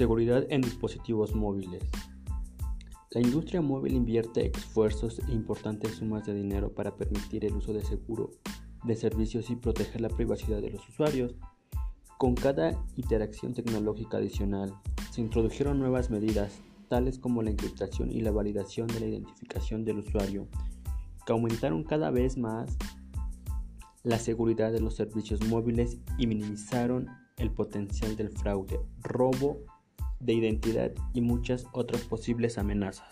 Seguridad en dispositivos móviles. La industria móvil invierte esfuerzos e importantes sumas de dinero para permitir el uso de seguro de servicios y proteger la privacidad de los usuarios. Con cada interacción tecnológica adicional, se introdujeron nuevas medidas, tales como la encriptación y la validación de la identificación del usuario, que aumentaron cada vez más la seguridad de los servicios móviles y minimizaron el potencial del fraude, robo de identidad y muchas otras posibles amenazas.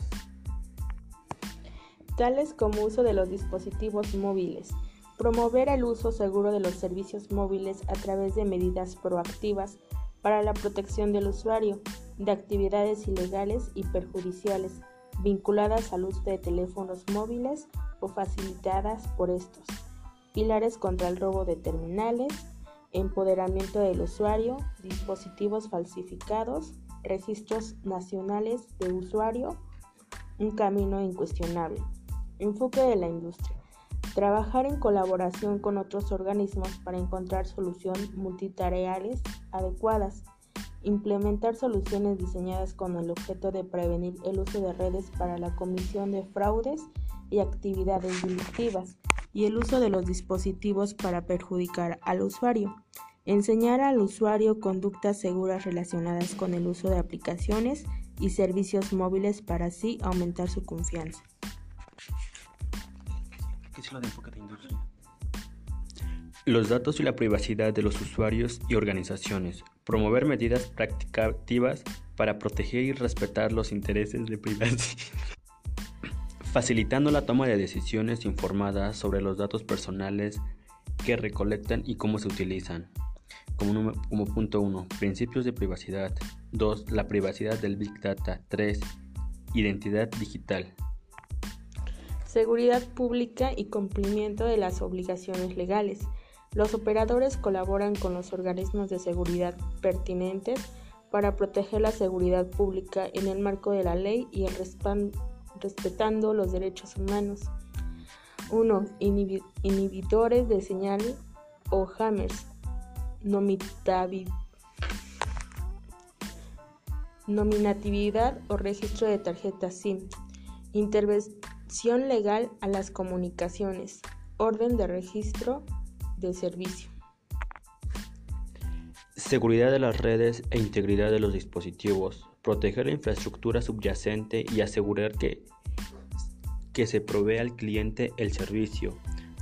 Tales como uso de los dispositivos móviles, promover el uso seguro de los servicios móviles a través de medidas proactivas para la protección del usuario de actividades ilegales y perjudiciales vinculadas al uso de teléfonos móviles o facilitadas por estos, pilares contra el robo de terminales, empoderamiento del usuario, dispositivos falsificados, registros nacionales de usuario, un camino incuestionable. Enfoque de la industria. Trabajar en colaboración con otros organismos para encontrar soluciones multitareales adecuadas. Implementar soluciones diseñadas con el objeto de prevenir el uso de redes para la comisión de fraudes y actividades delictivas y el uso de los dispositivos para perjudicar al usuario. Enseñar al usuario conductas seguras relacionadas con el uso de aplicaciones y servicios móviles para así aumentar su confianza. Los datos y la privacidad de los usuarios y organizaciones. Promover medidas practicativas para proteger y respetar los intereses de privacidad. Facilitando la toma de decisiones informadas sobre los datos personales que recolectan y cómo se utilizan como, punto 1, principios de privacidad. 2, la privacidad del Big Data. 3, identidad digital. Seguridad pública y cumplimiento de las obligaciones legales. Los operadores colaboran con los organismos de seguridad pertinentes para proteger la seguridad pública en el marco de la ley y el respetando los derechos humanos. 1. inhibidores de señal o hammers nominatividad o registro de tarjeta SIM, intervención legal a las comunicaciones, orden de registro de servicio. Seguridad de las redes e integridad de los dispositivos, proteger la infraestructura subyacente y asegurar que, que se provee al cliente el servicio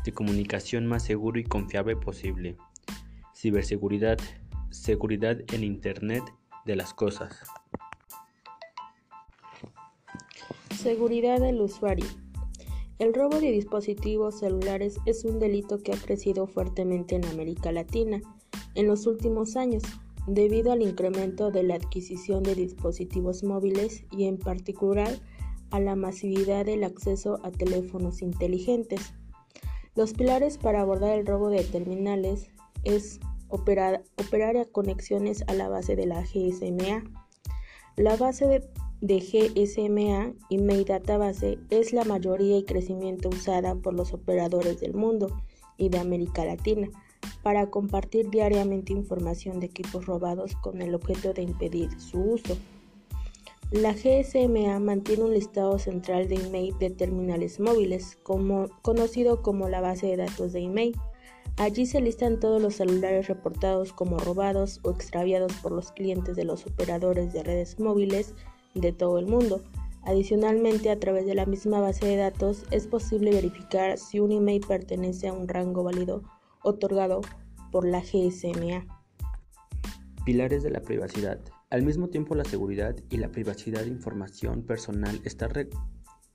de comunicación más seguro y confiable posible. Ciberseguridad, seguridad en Internet de las cosas. Seguridad del usuario. El robo de dispositivos celulares es un delito que ha crecido fuertemente en América Latina en los últimos años, debido al incremento de la adquisición de dispositivos móviles y en particular a la masividad del acceso a teléfonos inteligentes. Los pilares para abordar el robo de terminales es operar, operar conexiones a la base de la GSMA. La base de, GSMA, Email Database, es la mayoría y crecimiento usada por los operadores del mundo y de América Latina para compartir diariamente información de equipos robados con el objeto de impedir su uso. La GSMA mantiene un listado central de email de terminales móviles, conocido como la base de datos de email. Allí se listan todos los celulares reportados como robados o extraviados por los clientes de los operadores de redes móviles de todo el mundo. Adicionalmente, a través de la misma base de datos es posible verificar si un email pertenece a un rango válido otorgado por la GSMA. Pilares de la privacidad. Al mismo tiempo, la seguridad y la privacidad de información personal está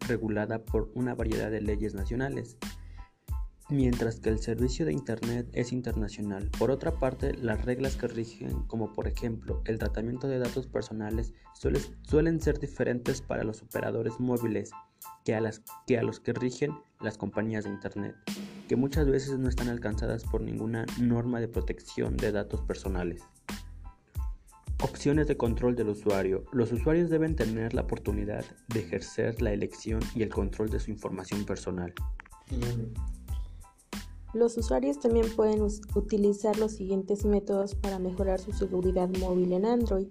regulada por una variedad de leyes nacionales mientras que el servicio de Internet es internacional. Por otra parte, las reglas que rigen, como por ejemplo el tratamiento de datos personales, suelen ser diferentes para los operadores móviles que a, los que rigen las compañías de Internet, que muchas veces no están alcanzadas por ninguna norma de protección de datos personales. Opciones de control del usuario. Los usuarios deben tener la oportunidad de ejercer la elección y el control de su información personal. Los usuarios también pueden utilizar los siguientes métodos para mejorar su seguridad móvil en Android.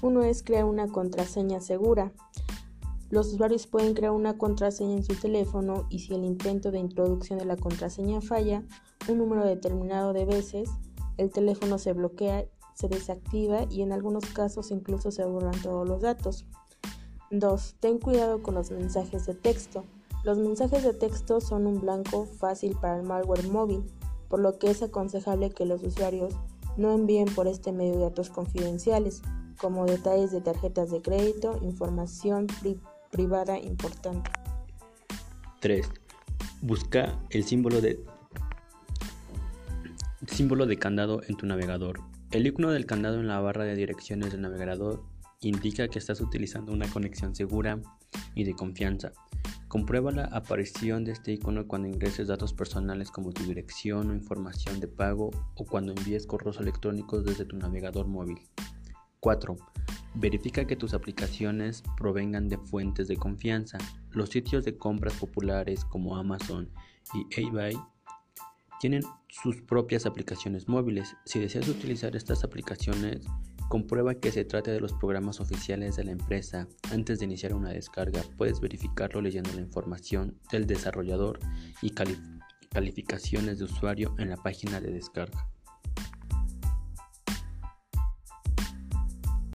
Uno es crear una contraseña segura. Los usuarios pueden crear una contraseña en su teléfono y si el intento de introducción de la contraseña falla un número determinado de veces, el teléfono se bloquea, se desactiva y en algunos casos incluso se borran todos los datos. 2. Ten cuidado con los mensajes de texto. Los mensajes de texto son un blanco fácil para el malware móvil, por lo que es aconsejable que los usuarios no envíen por este medio datos confidenciales, como detalles de tarjetas de crédito, información privada importante. 3. Busca el símbolo de símbolo de candado en tu navegador. El icono del candado en la barra de direcciones del navegador indica que estás utilizando una conexión segura y de confianza. Comprueba la aparición de este icono cuando ingreses datos personales como tu dirección o información de pago o cuando envíes correos electrónicos desde tu navegador móvil. 4. Verifica que tus aplicaciones provengan de fuentes de confianza. Los sitios de compras populares como Amazon y eBay tienen sus propias aplicaciones móviles. Si deseas utilizar estas aplicaciones, comprueba que se trate de los programas oficiales de la empresa. Antes de iniciar una descarga, puedes verificarlo leyendo la información del desarrollador y calificaciones de usuario en la página de descarga.